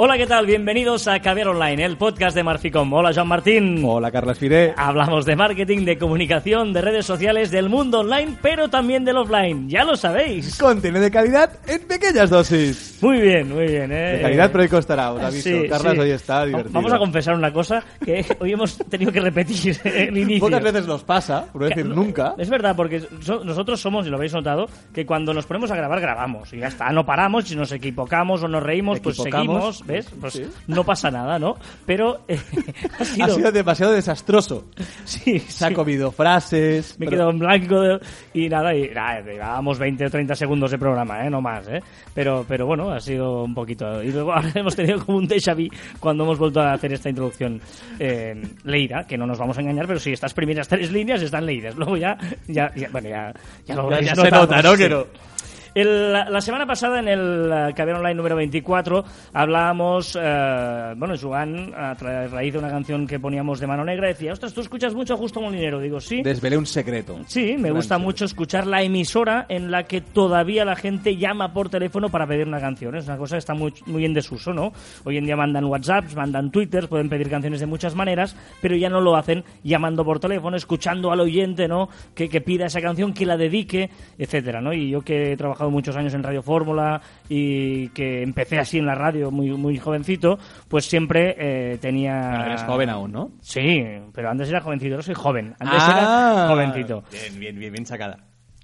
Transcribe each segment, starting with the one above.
Hola, ¿qué tal? Bienvenidos a Caviar Online, el podcast de Marficom. Hola, Joan Martín. Hola, Carlos Firé. Hablamos de marketing, de comunicación, de redes sociales, del mundo online, pero también del offline. Ya lo sabéis. Contenido de calidad en pequeñas dosis. Muy bien, muy bien. ¿eh? De calidad, pero hoy costará, os aviso. Sí, Carlos sí. hoy está divertido. Vamos a confesar una cosa que hoy hemos tenido que repetir el inicio. Pocas veces nos pasa, por no decir nunca. Es verdad, porque so- nosotros somos, y lo habéis notado, que cuando nos ponemos a grabar, grabamos. Y ya está, no paramos. Si nos equivocamos o nos reímos, pues seguimos, ¿ves? Pues Sí. no pasa nada, ¿no? Pero eh, ha sido... Ha sido demasiado desastroso. sí, Se ha sí. comido frases. Me he pero- quedado en blanco de- y nada, y nada, llevábamos 20 o 30 segundos de programa, ¿eh? no más, ¿eh? Pero, pero bueno, ha sido un poquito. Y luego hemos tenido como un déjà vu cuando hemos vuelto a hacer esta introducción eh, leída, que no nos vamos a engañar, pero sí, estas primeras tres líneas están leídas. Luego ya, ya, ya- bueno, ya, ya lo Ya, se nota, ¿no? Que no. El- la, semana pasada, en el uh, Caber Online número 24, hablábamos, eh, bueno, Joan, a raíz de una canción que poníamos de mano negra, decía, ostras, ¿tú escuchas mucho a Justo Molinero? Digo, sí. Desvelé un secreto. Sí, me Gran gusta secreto. mucho escuchar la emisora en la que todavía la gente llama por teléfono para pedir una canción. Es una cosa que está muy, muy en desuso, ¿no? Hoy en día mandan WhatsApps, mandan Twitters, pueden pedir canciones de muchas maneras, pero ya no lo hacen llamando por teléfono, escuchando al oyente, ¿no? Que, que pida esa canción, que la dedique, etcétera, ¿no? Y yo que he trabajado muchos años en Radio Fórmula y que empecé así en la radio muy, muy jovencito, pues siempre eh, tenía... Bueno, eres joven aún, ¿no? Sí, pero antes era jovencito, ahora soy joven. Antes Ah. era jovencito Bien, bien, bien, bien sacada.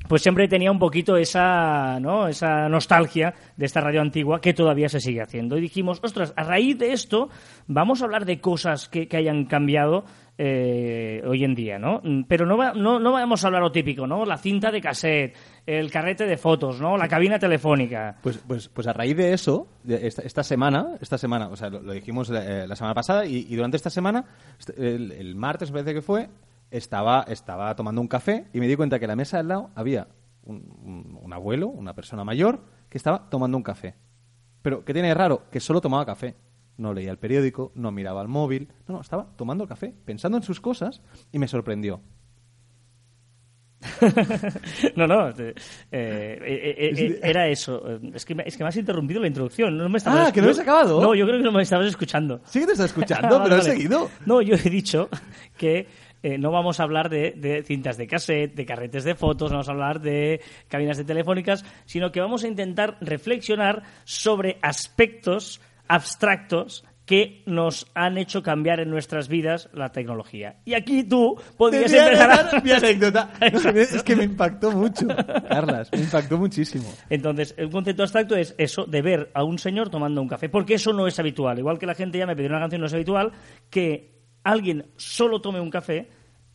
Pues siempre tenía un poquito esa, ¿no? esa nostalgia de esta radio antigua que todavía se sigue haciendo. Y dijimos, ostras, a raíz de esto vamos a hablar de cosas que, que hayan cambiado eh, hoy en día, ¿no? Pero no, va- no, no vamos a hablar lo típico, ¿no? La cinta de cassette, el carrete de fotos, ¿no? La cabina telefónica. Pues, pues, pues a raíz de eso, de esta, esta semana, esta semana, o sea, lo, lo dijimos eh, la semana pasada y, y durante esta semana, este- el, el martes me parece que fue, estaba, estaba tomando un café y me di cuenta que en la mesa al lado había un, un- un abuelo, una persona mayor, que estaba tomando un café. Pero, ¿qué tiene de raro? Que solo tomaba café. No leía el periódico, no miraba el móvil. No, no, estaba tomando el café, pensando en sus cosas y me sorprendió. no, no, eh, eh, eh, era eso. Es que, me- es que me has interrumpido la introducción. No me estabas- Ah, ¿que no habías acabado? No, yo creo que no me estabas escuchando. Sí que te está escuchando, Ah, pero vale, he vale. seguido. No, yo he dicho que eh, no vamos a hablar de, de cintas de cassette, de carretes de fotos, no vamos a hablar de cabinas de telefónicas, sino que vamos a intentar reflexionar sobre aspectos abstractos que nos han hecho cambiar en nuestras vidas la tecnología. Y aquí tú podrías empezar a... mi anécdota. Es que me impactó mucho, Carlas, me impactó muchísimo. Entonces, el concepto abstracto es eso de ver a un señor tomando un café, porque eso no es habitual. Igual que la gente ya me pidió una canción, no es habitual que alguien solo tome un café,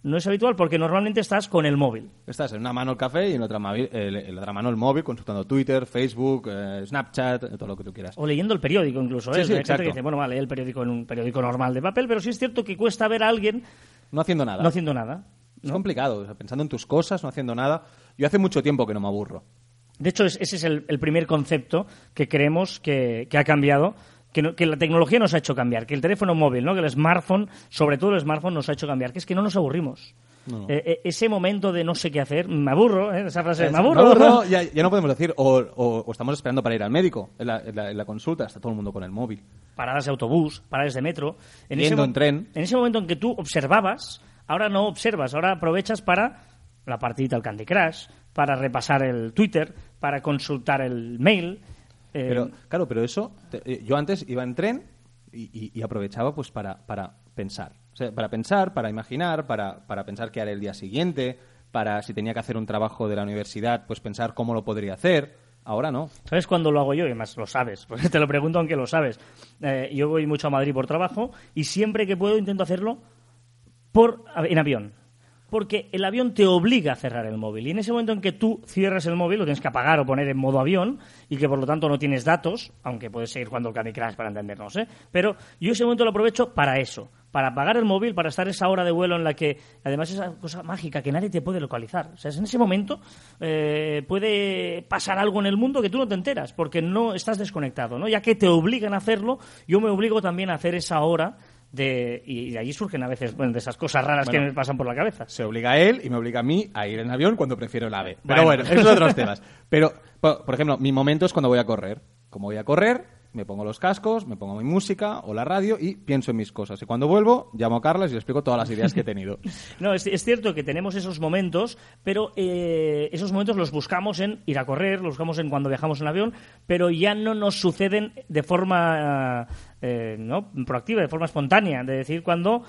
no es habitual porque normalmente estás con el móvil. Estás en una mano el café y en otra, mavi- el- en la otra mano el móvil, consultando Twitter, Facebook, eh, Snapchat, todo lo que tú quieras. O leyendo el periódico incluso. Sí, ¿eh? sí, Hay gente que dice, bueno, vale, el periódico en un periódico normal de papel, pero sí es cierto que cuesta ver a alguien No haciendo nada. no haciendo nada. Es complicado, o sea, pensando en tus cosas, no haciendo nada. Yo hace mucho tiempo que no me aburro. De hecho, es- ese es el, el primer concepto que creemos que, que ha cambiado, que, no- que la tecnología nos ha hecho cambiar, que el teléfono móvil, ¿no? que el smartphone, sobre todo el smartphone, nos ha hecho cambiar, que es que no nos aburrimos. No, no. Eh, eh, ese momento de no sé qué hacer, me aburro, ¿eh? esa frase, me Me aburro. aburro, ya, ya no podemos decir, o, o- o estamos esperando para ir al médico, en la, en la- en la consulta, está todo el mundo con el móvil. Paradas de autobús, paradas de metro. En Yendo mo- en tren. En ese momento en que tú observabas, ahora no observas, ahora aprovechas para la partidita al Candy Crush, para repasar el Twitter, para consultar el mail. Eh, Pero, claro, pero eso, te- eh, yo antes iba en tren y, y- y aprovechaba pues para, para pensar. O sea, para pensar, para imaginar, para, para pensar qué haré el día siguiente, para si tenía que hacer un trabajo de la universidad, pues pensar cómo lo podría hacer. Ahora no. ¿Sabes cuándo lo hago yo? Y además lo sabes, porque te lo pregunto aunque lo sabes. Eh, yo voy mucho a Madrid por trabajo y siempre que puedo intento hacerlo por, en avión. Porque el avión te obliga a cerrar el móvil. Y en ese momento en que tú cierras el móvil, lo tienes que apagar o poner en modo avión, y que por lo tanto no tienes datos, aunque puedes seguir jugando al Candy para entendernos, ¿eh? Pero yo ese momento lo aprovecho para eso, para apagar el móvil, para estar esa hora de vuelo en la que, además, esa cosa mágica que nadie te puede localizar. O sea, en ese momento eh, puede pasar algo en el mundo que tú no te enteras, porque no estás desconectado, ¿no? Ya que te obligan a hacerlo, yo me obligo también a hacer esa hora de, y de allí surgen a veces bueno, de esas cosas raras Bueno. que me pasan por la cabeza. Se obliga a él y me obliga a mí a ir en avión cuando prefiero el ave. Bueno. Pero bueno, esos son otros temas. Pero, por ejemplo, mi momento es cuando voy a correr. Como voy a correr, me pongo los cascos, me pongo mi música o la radio y pienso en mis cosas. Y cuando vuelvo, llamo a Carlas y le explico todas las ideas que he tenido. No, es, es cierto que tenemos esos momentos, pero eh, esos momentos los buscamos en ir a correr, los buscamos en cuando viajamos en avión, pero ya no nos suceden de forma eh, ¿no? proactiva, de forma espontánea. De decir, cuando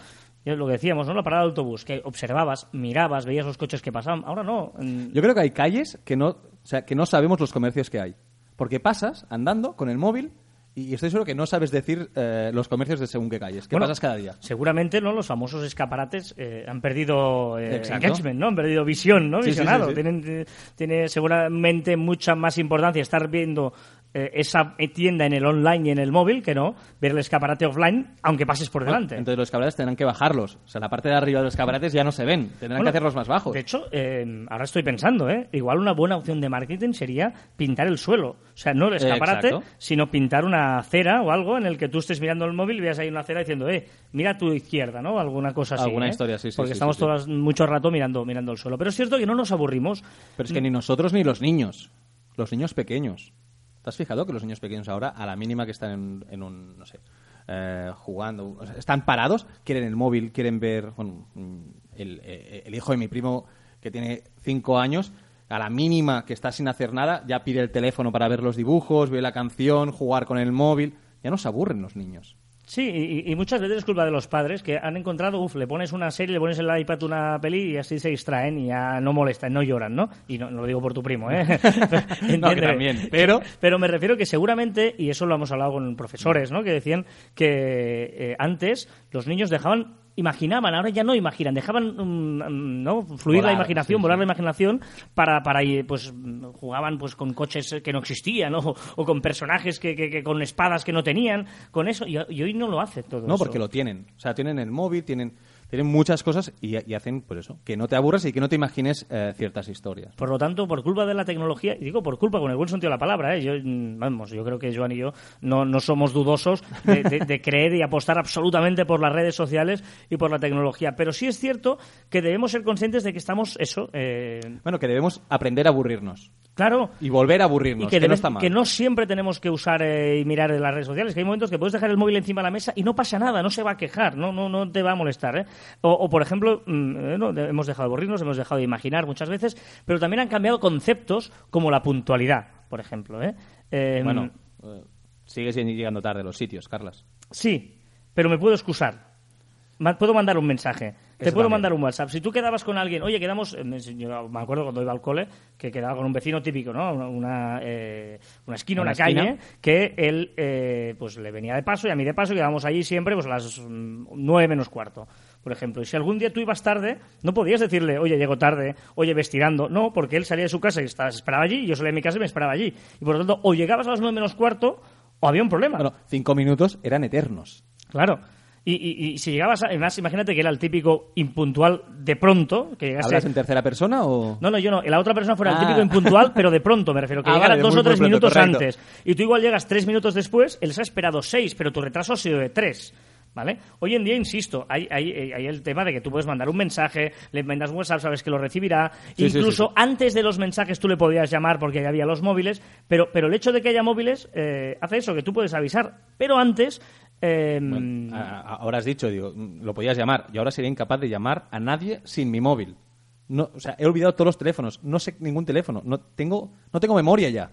es lo que decíamos, ¿no? La parada de autobús, que observabas, mirabas, veías los coches que pasaban. Ahora no. Yo creo que hay calles que no, o sea, que no sabemos los comercios que hay. Porque pasas andando con el móvil y estoy seguro que no sabes decir eh, los comercios de según qué calles. ¿Qué Bueno, pasas cada día? Seguramente, ¿no? Los famosos escaparates eh, han perdido eh, engagement, ¿no? Han perdido visión, ¿no? Sí, Visionado. sí, sí. Tienen, eh, tiene seguramente mucha más importancia estar viendo eh, esa tienda en el online y en el móvil que no ver el escaparate offline, aunque pases por delante. Entonces los escaparates tendrán que bajarlos. O sea, la parte de arriba de los escaparates ya no se ven. Tendrán Bueno, que hacerlos más bajos. De hecho, eh, ahora estoy pensando, ¿eh? Igual una buena opción de marketing sería pintar el suelo. O sea, no el escaparate, sino pintar una acera o algo en el que tú estés mirando el móvil y veas ahí una acera diciendo, eh, mira a tu izquierda, ¿no? Alguna cosa así. Alguna ¿eh? historia, sí, sí, Porque sí, estamos sí, sí. todas mucho rato mirando, mirando el suelo. Pero es cierto que no nos aburrimos. Pero es que ni nosotros ni los niños. Los niños pequeños. ¿Te has fijado que los niños pequeños ahora, a la mínima que están en, en un, no sé, eh, jugando, están parados, quieren el móvil, quieren ver, bueno, mm, el, eh, el hijo de mi primo que tiene cinco años, a la mínima que está sin hacer nada, ya pide el teléfono para ver los dibujos, ve la canción, jugar con el móvil. Ya no se aburren los niños. Sí, y, y muchas veces es culpa de los padres que han encontrado, uff, le pones una serie, le pones en el iPad una peli y así se distraen y ya no molestan, no lloran, ¿no? Y no, no lo digo por tu primo, ¿eh? Entiéndeme. también, pero- Pero me refiero que seguramente, y eso lo hemos hablado con profesores, ¿no? Que decían que eh, antes los niños dejaban imaginaban, ahora ya no imaginan, dejaban ¿no? fluir la imaginación, sí, volar sí. la imaginación para, para ir, pues jugaban pues con coches que no existían, ¿no? o, o con personajes que, que- que con espadas que no tenían, con eso, y, y hoy no lo hace todo No, eso. porque lo tienen. O sea, tienen el móvil, tienen, tienen muchas cosas y, y hacen, pues eso, que no te aburras y que no te imagines eh, ciertas historias. Por lo tanto, por culpa de la tecnología, y digo por culpa con el buen sentido de la palabra, ¿eh? yo, mm, vamos, yo creo que Joan y yo no, no somos dudosos de, de- de creer y apostar absolutamente por las redes sociales y por la tecnología. Pero sí es cierto que debemos ser conscientes de que estamos, eso, eh, Bueno, que debemos aprender a aburrirnos claro, y volver a aburrirnos, y que, que, no está mal. que no siempre tenemos que usar eh, y mirar en las redes sociales, que hay momentos que puedes dejar el móvil encima de la mesa y no pasa nada, no se va a quejar, no, no, no te va a molestar. ¿eh? O, o, por ejemplo, mm, eh, no, hemos dejado de aburrirnos, hemos dejado de imaginar muchas veces, pero también han cambiado conceptos como la puntualidad, por ejemplo. ¿eh? Eh, Bueno, eh, sigues llegando tarde a los sitios, Carlas. Sí, pero me puedo excusar. Puedo mandar un mensaje. Te puedo también. mandar un WhatsApp. Si tú quedabas con alguien, oye, quedamos. eh, me- yo me acuerdo cuando iba al cole que quedaba con un vecino típico, ¿no? Una, una, eh, una esquina, Una una, calle, esquina. que él eh, pues le venía de paso y a mí de paso quedábamos allí siempre pues a las mm, nueve menos cuarto, por ejemplo. Y si algún día tú ibas tarde, no podías decirle, oye, llego tarde, oye, ves tirando. No, porque él salía de su casa y estaba, esperaba allí, y yo salía de mi casa y me esperaba allí. Y por lo tanto, o llegabas a las nueve menos cuarto o había un problema. Bueno, cinco minutos eran eternos. Claro. Y, y- y si llegabas, a, además, imagínate que era el típico impuntual de pronto, que llegase... ¿Hablas en tercera persona o...? No, no, yo no. La otra persona fuera el Ah. típico impuntual, pero de pronto, me refiero. Que Ah, llegara vale, dos muy, o tres pronto, minutos correcto. antes. Y tú igual llegas tres minutos después, él se ha esperado seis, pero tu retraso ha sido de tres. ¿Vale? Hoy en día, insisto, hay, hay, hay el tema de que tú puedes mandar un mensaje, le mandas un WhatsApp, sabes que lo recibirá. Sí, Incluso sí, sí. antes de los mensajes tú le podías llamar porque ya había los móviles, pero, pero el hecho de que haya móviles eh, hace eso, que tú puedes avisar. Pero antes. Eh, Bueno, a- ahora has dicho, digo, mm, lo podías llamar. Yo ahora sería incapaz de llamar a nadie sin mi móvil. No, o sea, he olvidado todos los teléfonos. No sé ningún teléfono. No tengo, no tengo memoria ya.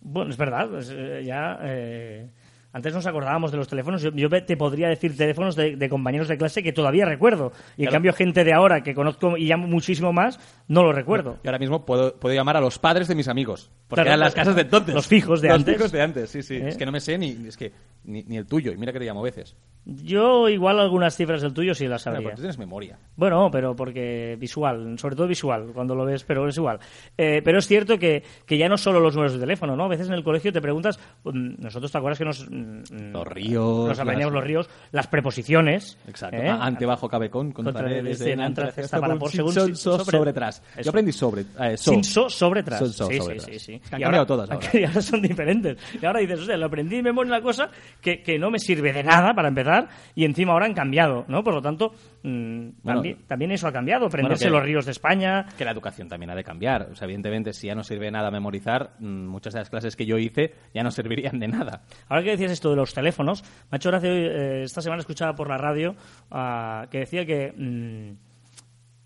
Bueno, es verdad, pues, eh, ya eh, antes nos acordábamos de los teléfonos. Yo, yo te podría decir teléfonos de, de compañeros de clase que todavía recuerdo. Y en cambio, gente de ahora que conozco y llamo muchísimo más, no lo recuerdo. Y ahora mismo puedo, puedo llamar a los padres de mis amigos. Porque Claro, eran las casas de entonces. los fijos de Los antes. fijos de antes, sí, sí. ¿Eh? Es que no me sé ni, es que, ni, ni el tuyo. Y mira que te llamo a veces. Yo igual algunas cifras del tuyo sí las Bueno, sabría. porque tú tienes memoria. Bueno, pero porque visual, sobre todo visual, cuando lo ves, pero es igual. Eh, pero es cierto que, que ya no solo los números de teléfono, ¿no? A veces en el colegio te preguntas, mm, nosotros te acuerdas que nos... mm, Los ríos, Nos aprendíamos las- los ríos, las preposiciones. Exacto. ¿eh? A- Ante, bajo, cabe con, con Contra paredes, desde de en antra, hasta para por sin, según, sin, so, sobre. sobre, tras. Eso. Yo aprendí sobre. eh, so. Sin so, sobre tras. Son so, sí, sobre sí, tras. sí, sí. Han Y cambiado ahora- todas ahora. Y ahora son diferentes. Y ahora dices, o sea, lo aprendí de memoria una cosa que, que no me sirve de nada para empezar y encima ahora han cambiado, ¿no? Por lo tanto, mm, también, también eso ha cambiado, aprenderse que- los ríos de España. Que la educación también ha de cambiar. O sea, evidentemente, si ya no sirve de nada memorizar, mm, muchas de las clases que yo hice ya no servirían de nada. Ahora que decías esto de los teléfonos, me ha hecho gracia, eh, esta semana escuchaba por la radio ah, que decía que mm,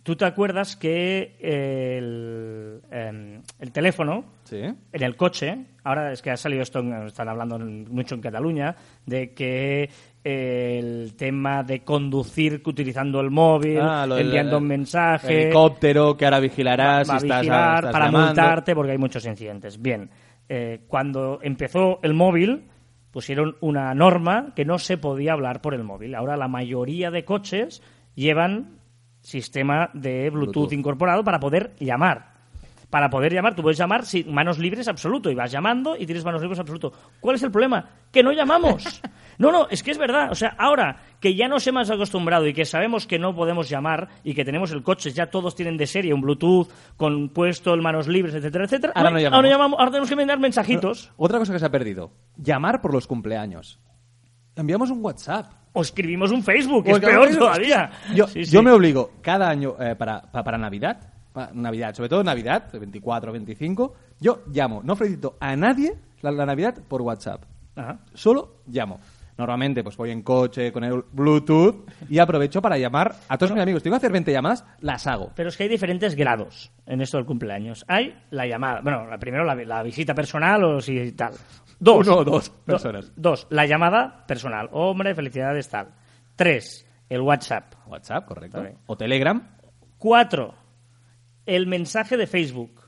tú te acuerdas que el, em, el teléfono Sí. en el coche, ahora es que ha salido esto, están hablando mucho en Cataluña, de que eh, el tema de conducir utilizando el móvil, Ah, lo enviando un el mensaje, Helicóptero que ahora vigilarás va si estás, vigilar estás para llamando. multarte porque hay muchos incidentes. Bien, eh, cuando empezó el móvil pusieron una norma que no se podía hablar por el móvil. Ahora la mayoría de coches llevan sistema de Bluetooth, Bluetooth. incorporado para poder llamar. Para poder llamar, tú puedes llamar sin manos libres absoluto y vas llamando y tienes manos libres absoluto. ¿Cuál es el problema? Que no llamamos. No, no, es que es verdad. O sea, ahora que ya nos hemos acostumbrado y que sabemos que no podemos llamar y que tenemos el coche, ya todos tienen de serie un Bluetooth con puesto el manos libres, etcétera, etcétera. Ahora no llamamos. Ahora, llamamos, ahora tenemos que mandar mensajitos. Otra cosa que se ha perdido. Llamar por los cumpleaños. Enviamos un WhatsApp. O escribimos un Facebook, que es peor todavía. Yo, Sí, sí. yo me obligo cada año eh, para, pa- para Navidad, Navidad, sobre todo Navidad, el 24, 25, yo llamo, no felicito a nadie la, la Navidad por WhatsApp. Ajá. Solo llamo. Normalmente pues voy en coche con el Bluetooth y aprovecho para llamar a todos mis amigos. Tengo que hacer 20 llamadas, las hago. Pero es que hay diferentes grados en esto del cumpleaños. Hay la llamada, bueno, primero la, la visita personal o si tal. Dos. Uno o dos Do- personas. dos, la llamada personal. Hombre, felicidades, tal. Tres, el WhatsApp. WhatsApp, correcto. Vale. O Telegram. Cuatro, el mensaje de Facebook.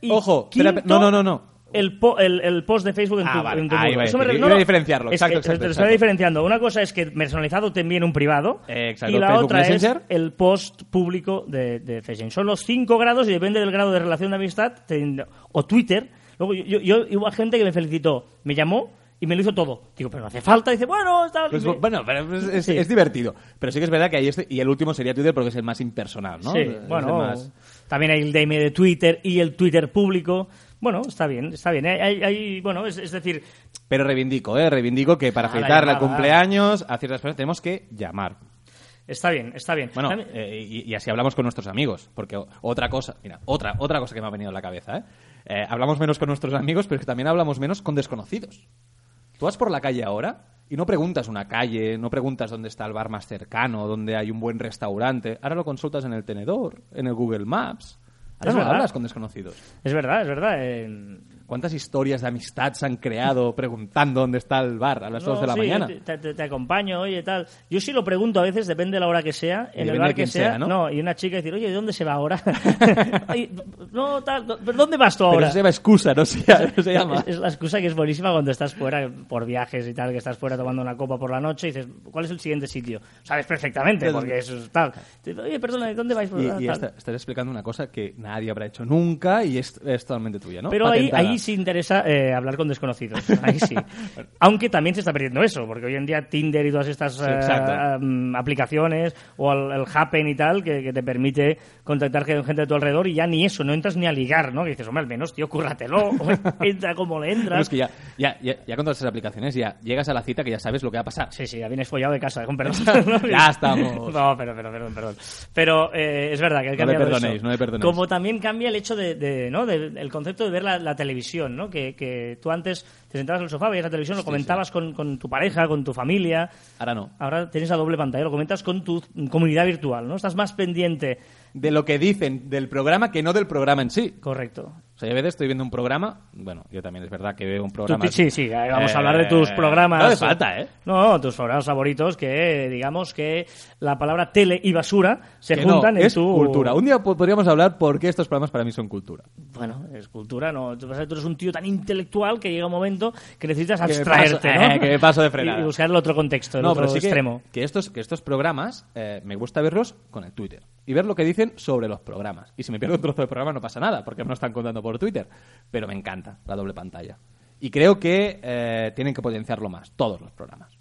Y Ojo, quinto, espera, no, no, no, no. El, po- el, el post de Facebook en Ah, tu, vale. en tu Eso me a diferenciarlo. es Exacto, exacto, exacto. estoy diferenciando. Una cosa es que personalizado te envíen un privado Eh, exacto, y la Facebook otra Messenger. es el post público de, de Facebook. Son los cinco grados y depende del grado de relación de amistad. te- o Twitter. Luego yo, yo, yo- hubo gente que me felicitó, me llamó y me lo hizo todo. Digo, pero no hace falta. Dice, bueno, tal. Pues, me- bueno, pero es, es- Sí. es divertido. Pero sí que es verdad que hay este. Y el último sería Twitter porque es el más impersonal, ¿no? Sí, Es bueno, más- también hay el DM de Twitter y el Twitter público. Bueno, está bien, está bien. Hay, hay- bueno, es, es decir, Pero reivindico, ¿eh? Reivindico que para la felicitarle el cumpleaños a ciertas personas tenemos que llamar. está bien, está bien. Bueno, eh, y, y así hablamos con nuestros amigos. Porque otra cosa, mira, otra, otra cosa que me ha venido a la cabeza, ¿eh? Eh, Hablamos menos con nuestros amigos, pero es que también hablamos menos con desconocidos. Tú vas por la calle ahora y no preguntas una calle, no preguntas dónde está el bar más cercano, dónde hay un buen restaurante. Ahora lo consultas en el tenedor, en el Google Maps. Ahora Es no verdad. hablas con desconocidos. Es verdad, es verdad. eh, ¿Cuántas historias de amistad se han creado preguntando dónde está el bar a las no, 2 de la sí, mañana? Te, te- te acompaño, oye, tal. Yo sí lo pregunto a veces, depende de la hora que sea, Y en el bar de que sea. sea, ¿no? y una chica decir, oye, ¿de dónde se va ahora? Ay, no, tal, no, ¿pero ¿dónde vas tú Pero ahora? eso se llama excusa, no se, no se llama. Es, es la excusa que es buenísima cuando estás fuera por viajes y tal, que estás fuera tomando una copa por la noche y dices, ¿cuál es el siguiente sitio? Sabes perfectamente, porque eso es tal. Oye, perdona, ¿dónde vais? Y, Tal. y está- estás explicando una cosa que nadie habrá hecho nunca y es, es totalmente tuya, ¿no? Pero ahí, ahí sí interesa eh, hablar con desconocidos. Ahí sí. Aunque también se está perdiendo eso, porque hoy en día Tinder y todas estas Sí, eh, aplicaciones o el, el Happen y tal, que, que te permite contactar con gente de tu alrededor y ya ni eso, no entras ni a ligar, ¿no? Que dices, hombre, al menos, tío, cúrratelo. Entra como le entras. es que ya, ya, ya, ya con todas esas aplicaciones ya llegas a la cita que ya sabes lo que va a pasar. Sí, sí, ya vienes follado de casa, con perdón. Ya estamos. No, pero, pero, perdón, perdón. Pero eh, es verdad que ha No cambiado perdonéis, eso. no le perdonéis. Como también cambia el hecho de, de, ¿no? de- el concepto de ver la, la televisión, ¿no? Que, que tú antes te sentabas en el sofá, veías la televisión, lo comentabas Con, con tu pareja, con tu familia. Ahora no. Ahora tienes la doble pantalla, lo comentas con tu comunidad virtual, ¿no? Estás más pendiente. De lo que dicen del programa que no del programa en sí. Correcto. O sea, yo a veces estoy viendo un programa, bueno, yo también es verdad que veo un Tú- programa... sí, sí, vamos a hablar de Eh, tus programas. No hace falta, ¿eh? No, tus programas favoritos que, digamos, que la palabra tele y basura se Que no, juntan en es tu... cultura. Un día po- podríamos hablar por qué estos programas para mí son cultura. Bueno, es cultura, ¿no? Tú eres un tío tan intelectual que llega un momento que necesitas Que abstraerte, paso- ¿no? que me paso de frenada. Y, buscar el otro contexto, el no, otro pero sí que- extremo. Que, estos, que estos programas eh, me gusta verlos con el Twitter y ver lo que dicen sobre los programas. Y si me pierdo un trozo de programa no pasa nada, porque me lo están contando por Twitter. Pero me encanta la doble pantalla. Y creo que eh, tienen que potenciarlo más, todos los programas.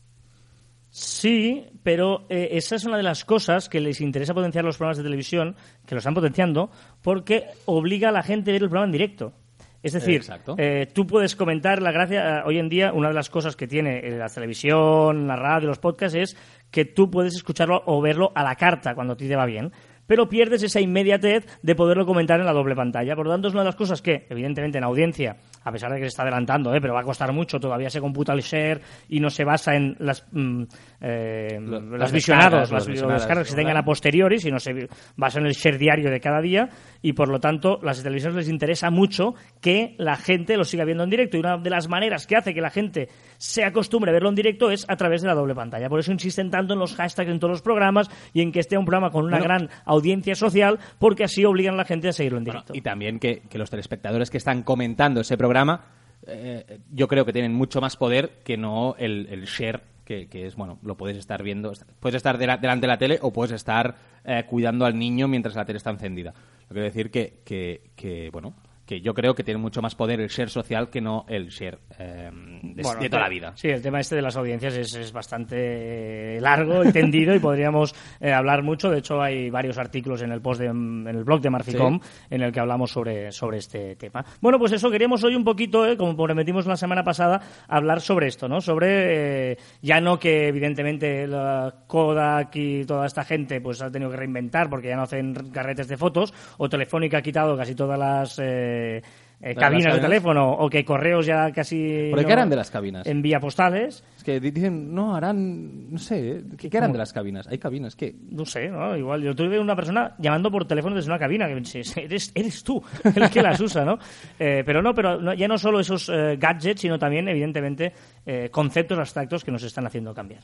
Sí, pero eh, esa es una de las cosas que les interesa potenciar los programas de televisión, que lo están potenciando, porque obliga a la gente a ver el programa en directo. Es decir, eh, tú puedes comentar la gracia. eh, Hoy en día, una de las cosas que tiene eh, la televisión, la radio, los podcasts es que tú puedes escucharlo o verlo a la carta cuando a ti te va bien. Pero pierdes esa inmediatez de poderlo comentar en la doble pantalla. Por lo tanto, es una de las cosas que, evidentemente, en audiencia, a pesar de que se está adelantando, eh, pero va a costar mucho, todavía se computa el share y no se basa en las, mm, eh, las las visionados, las las visionadas, descargas que se tengan a posteriori, sino se basa en el share diario de cada día y por lo tanto las televisiones les interesa mucho que la gente lo siga viendo en directo y una de las maneras que hace que la gente se acostumbre a verlo en directo es a través de la doble pantalla. Por eso insisten tanto en los hashtags en todos los programas y en que esté un programa con una Bueno. gran audiencia social porque así obligan a la gente a seguirlo en Bueno, directo. y también que, que los telespectadores que están comentando ese programa, eh, yo creo que tienen mucho más poder que no el, el share, que, que es, bueno, lo puedes estar viendo, puedes estar dela- delante de la tele o puedes estar eh, cuidando al niño mientras la tele está encendida. Lo que quiero decir que, que, que, bueno, que yo creo que tiene mucho más poder el share social que no el share eh, de, Bueno, de toda la vida. Sí, el tema este de las audiencias es, es bastante largo y tendido y podríamos eh, hablar mucho. De hecho, hay varios artículos en el post de, en el blog de Marficom en el que hablamos sobre, sobre este tema. Bueno, pues eso, queríamos hoy un poquito, eh, como prometimos la semana pasada, hablar sobre esto, ¿no? Sobre, eh, ya no que evidentemente la Kodak y toda esta gente pues ha tenido que reinventar porque ya no hacen carretes de fotos, o Telefónica ha quitado casi todas las... eh, eh, cabinas de cabinas. teléfono o que correos ya casi ¿Por qué no- harán de las cabinas? envía postales Es que di- dicen, no, harán, no sé, ¿qué, qué harán de las cabinas? Hay cabinas, ¿qué? no sé no igual yo tuve una persona llamando por teléfono desde una cabina que pensé, eres eres tú el que las usa no Eh, pero no pero no- ya no solo esos eh, gadgets sino también evidentemente eh, conceptos abstractos que nos están haciendo cambiar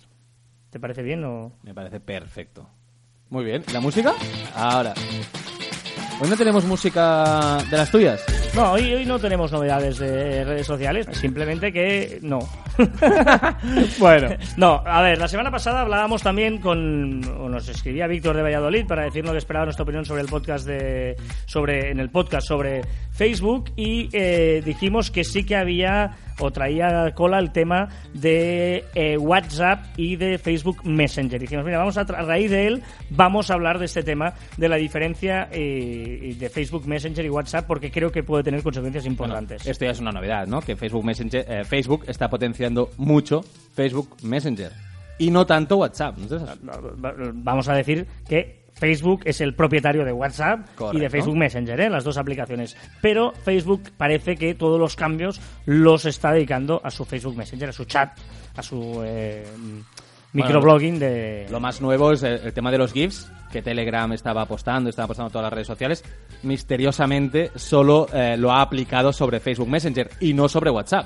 te parece bien o Me parece perfecto. Muy bien. ¿Y ¿La música? Ahora. Hoy no tenemos música de las tuyas. No, hoy, hoy no tenemos novedades de redes sociales, simplemente que no. Bueno. No, a ver, la semana pasada hablábamos también con, o nos escribía Víctor de Valladolid para decirnos que esperaba nuestra opinión sobre el podcast de, sobre, en el podcast sobre Facebook y eh, dijimos que sí que había o traía cola el tema de eh, WhatsApp y de Facebook Messenger. Dijimos, mira, vamos a, a raíz de él, vamos a hablar de este tema, de la diferencia eh, de Facebook Messenger y WhatsApp, porque creo que puede tener consecuencias importantes. Esto ya es una novedad, ¿no? Que Facebook Messenger, eh, Facebook está potenciando mucho Facebook Messenger y no tanto WhatsApp. Entonces, vamos a decir que Facebook es el propietario de WhatsApp y de. Facebook Messenger, ¿eh? las dos aplicaciones. Pero Facebook parece que todos los cambios los está dedicando a su Facebook Messenger, a su chat, a su eh, microblogging de... lo más nuevo es el, el tema de los GIFs, que Telegram estaba apostando, estaba apostando a todas las redes sociales. Misteriosamente solo eh, lo ha aplicado sobre Facebook Messenger y no sobre WhatsApp.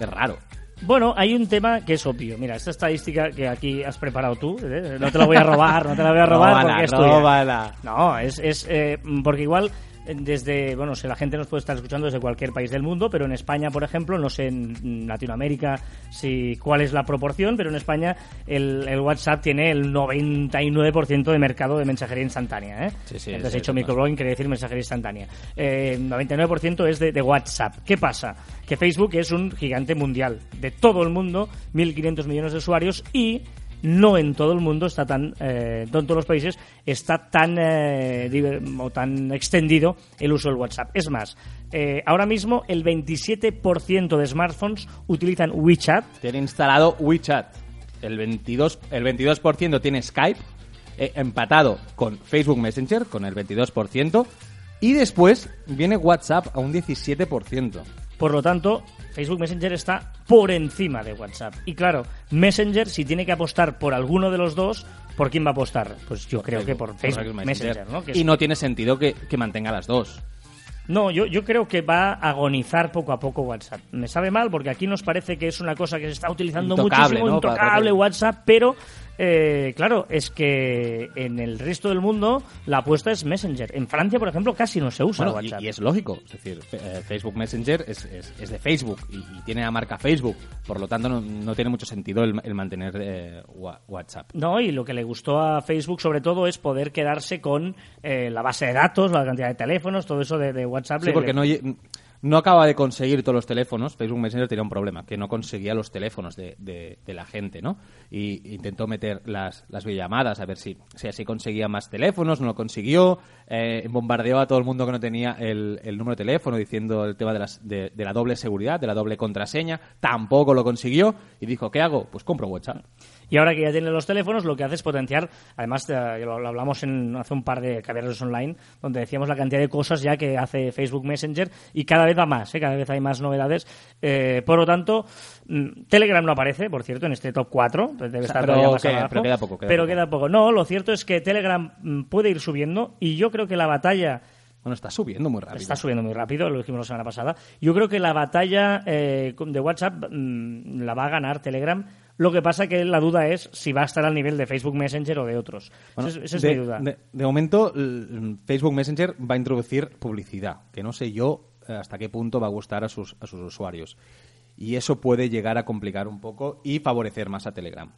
Es raro. Bueno, hay un tema que es obvio. Mira, esta estadística que aquí has preparado tú, ¿eh? no te la voy a robar, no te la voy a robar Róbala, porque es tuya. No, es, es eh, porque igual desde, bueno, si la gente nos puede estar escuchando desde cualquier país del mundo, pero en España, por ejemplo, no sé en Latinoamérica si cuál es la proporción, pero en España el, el WhatsApp tiene el 99% de mercado de mensajería instantánea, ¿eh? Sí, sí, Entonces sí, he hecho microblogging, quería decir mensajería instantánea. Eh, 99% es de, de WhatsApp. ¿Qué pasa? Que Facebook es un gigante mundial, de todo el mundo, 1.500 millones de usuarios y no en todo el mundo está tan, eh, en todos los países está tan eh, o tan extendido el uso del WhatsApp. Es más, eh, ahora mismo el 27% de smartphones utilizan WeChat. Tiene instalado WeChat. El 22%, el 22% tiene Skype, eh, empatado con Facebook Messenger, con el 22%. Y después viene WhatsApp a un 17%. Por lo tanto, Facebook Messenger está por encima de WhatsApp. Y claro, Messenger, si tiene que apostar por alguno de los dos, ¿por quién va a apostar? Pues yo creo que por Facebook Messenger, ¿no? Que es- Y no tiene sentido que, que mantenga las dos. No, yo, yo creo que va a agonizar poco a poco WhatsApp. Me sabe mal porque aquí nos parece que es una cosa que se está utilizando Intocable, muchísimo, ¿no? intocable WhatsApp, pero eh, claro, es que en el resto del mundo la apuesta es Messenger. En Francia, por ejemplo, casi no se usa Bueno, WhatsApp. y es lógico, es decir, eh, Facebook Messenger es, es- es de Facebook y, y tiene la marca Facebook, por lo tanto no, no tiene mucho sentido el, el mantener eh, WhatsApp. No, y lo que le gustó a Facebook sobre todo es poder quedarse con eh, la base de datos, la cantidad de teléfonos, todo eso de, de WhatsApp. Sí, le- porque le- no, no acaba de conseguir todos los teléfonos. Facebook Messenger tenía un problema, que no conseguía los teléfonos de, de- de la gente, ¿no? Y intentó meter las, las videollamadas a ver si, si así conseguía más teléfonos, no lo consiguió. Eh, bombardeó a todo el mundo que no tenía el, el número de teléfono diciendo el tema de, las, de, de la doble seguridad, de la doble contraseña. Tampoco lo consiguió y dijo, ¿qué hago? Pues compro WhatsApp. Y ahora que ya tiene los teléfonos, lo que hace es potenciar, además eh, lo, lo hablamos en, hace un par de caballeros online, donde decíamos la cantidad de cosas ya que hace Facebook Messenger y cada vez va más, ¿eh? cada vez hay más novedades. Eh, por lo tanto, mm, Telegram no aparece, por cierto, en este top 4, debe estar pero todavía más abajo. pero queda poco, queda Pero poco. queda poco. No, lo cierto es que Telegram mm, puede ir subiendo y yo creo que la batalla Bueno, está subiendo muy rápido. Está subiendo muy rápido, lo dijimos la semana pasada. Yo creo que la batalla eh, de WhatsApp mm, la va a ganar Telegram. Lo que pasa que la duda es si va a estar al nivel de Facebook Messenger o de otros. Bueno, esa es, esa es de, mi duda. De, de momento, l- Facebook Messenger va a introducir publicidad, que no sé yo eh, hasta qué punto va a gustar a sus, a sus usuarios. Y eso puede llegar a complicar un poco y favorecer más a Telegram.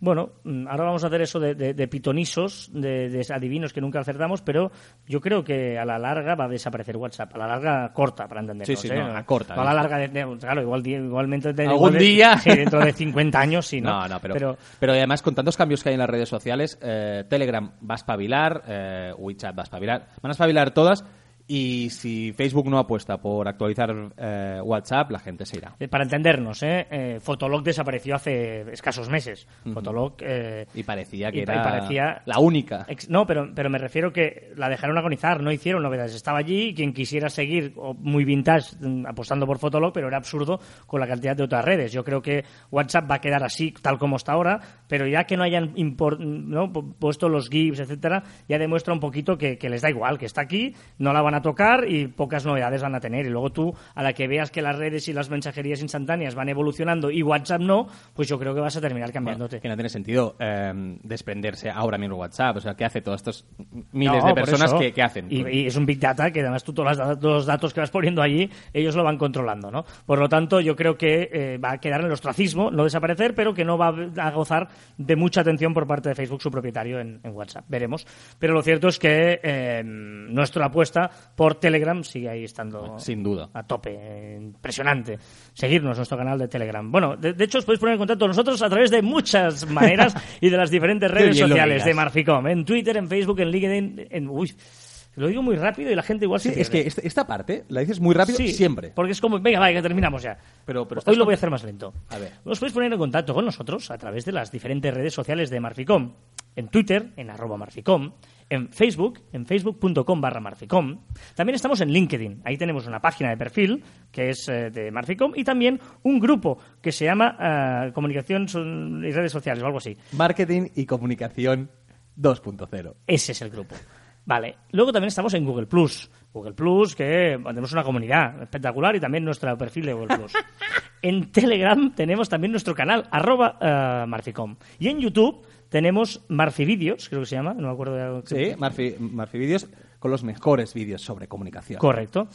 Bueno, mm, ahora vamos a hacer eso de, de- de pitonisos, de, de adivinos que nunca acertamos, pero yo creo que a la larga va a desaparecer WhatsApp. A la larga corta, para entendernos. Sí, sí, ¿eh? no, a corta, a la ¿eh? larga, claro, igual, igualmente... ¿Algún igual de- día? Sí, dentro de 50 años, sí, ¿no? No, no, pero, pero, además con tantos cambios que hay en las redes sociales, eh, Telegram va a espabilar, eh, WeChat va a espabilar, van a espabilar todas y si Facebook no apuesta por actualizar eh, WhatsApp, la gente se irá. Eh, Para entendernos, ¿eh? Eh, Fotolog desapareció hace escasos meses. Fotolog... eh, Y parecía que y- y era parecía- la única. Ex- No, pero, pero me refiero que la dejaron agonizar, no hicieron novedades. Estaba allí, quien quisiera seguir muy vintage mm, apostando por Fotolog, pero era absurdo con la cantidad de otras redes. Yo creo que WhatsApp va a quedar así, tal como está ahora, pero ya que no hayan ¿no? pu- puesto los GIFs, etcétera, ya demuestra un poquito que, que les da igual, que está aquí, no la van a tocar y pocas novedades van a tener. Y luego tú, a la que veas que las redes y las mensajerías instantáneas van evolucionando y WhatsApp no, pues yo creo que vas a terminar cambiándote. Que no tiene sentido eh, desprenderse ahora mismo WhatsApp. O sea, ¿qué hace todos estos miles No, de personas que, que hacen? Y, y es un Big Data que además tú todos los, todos los datos que vas poniendo allí, ellos lo van controlando, ¿no? Por lo tanto, yo creo que eh, va a quedar en el ostracismo, no desaparecer, pero que no va a gozar de mucha atención por parte de Facebook, su propietario, en, en WhatsApp. Veremos. Pero lo cierto es que eh, nuestra apuesta por Telegram sigue ahí estando Sin duda. a tope, eh, impresionante. Seguirnos nuestro canal de Telegram. Bueno, de, de hecho os podéis poner en contacto con nosotros a través de muchas maneras y de las diferentes redes sociales de Marficom, en Twitter, en Facebook, en LinkedIn, en uy, lo digo muy rápido y la gente igual Sí, se es que pierde. esta, esta parte la dices muy rápido Sí, siempre. Porque es como, venga, vaya, que terminamos ya. Pero- pero Hoy lo con- voy a hacer más lento. A ver. Os podéis poner en contacto con nosotros a través de las diferentes redes sociales de Marficom. En Twitter, en arroba Marficom. En Facebook, en facebook.com barra Marficom. También estamos en LinkedIn. Ahí tenemos una página de perfil que es eh, de Marficom y también un grupo que se llama eh, Comunicación y Redes Sociales o algo así. Marketing y comunicación 2.0. Ese es el grupo. Vale. Luego también estamos en Google Plus. Google Plus, que tenemos una comunidad espectacular y también nuestro perfil de Google Plus. en Telegram tenemos también nuestro canal, arroba eh, Marficom. Y en YouTube tenemos Marfivideos, creo que se llama, no me acuerdo de Sí, Marfi, Marfi Vídeos con los mejores vídeos sobre comunicación. Correcto.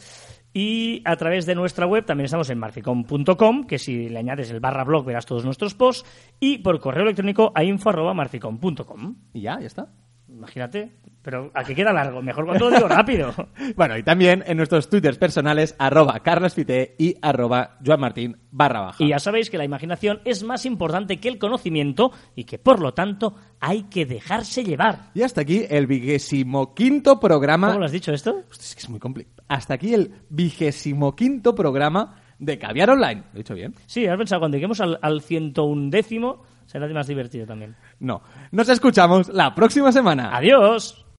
Y a través de nuestra web también estamos en marficom.com, que si le añades el barra blog verás todos nuestros posts, y por correo electrónico a info.marficom.com. Y ya, ya está. Imagínate, pero a que queda largo, mejor cuando lo digo rápido. Bueno, y también en nuestros twitters personales, arroba carlospite y arroba joanmartin barra baja. Y ya sabéis que la imaginación es más importante que el conocimiento y que por lo tanto hay que dejarse llevar. Y hasta aquí el vigésimo quinto programa. ¿Cómo lo has dicho esto? Hostia, es que es muy complicado. Hasta aquí el vigésimo quinto programa de Caviar Online. ¿Lo he dicho bien? Sí, has pensado cuando lleguemos al, al 101 décimo será más divertido también. No. Nos escuchamos la próxima semana. Adiós.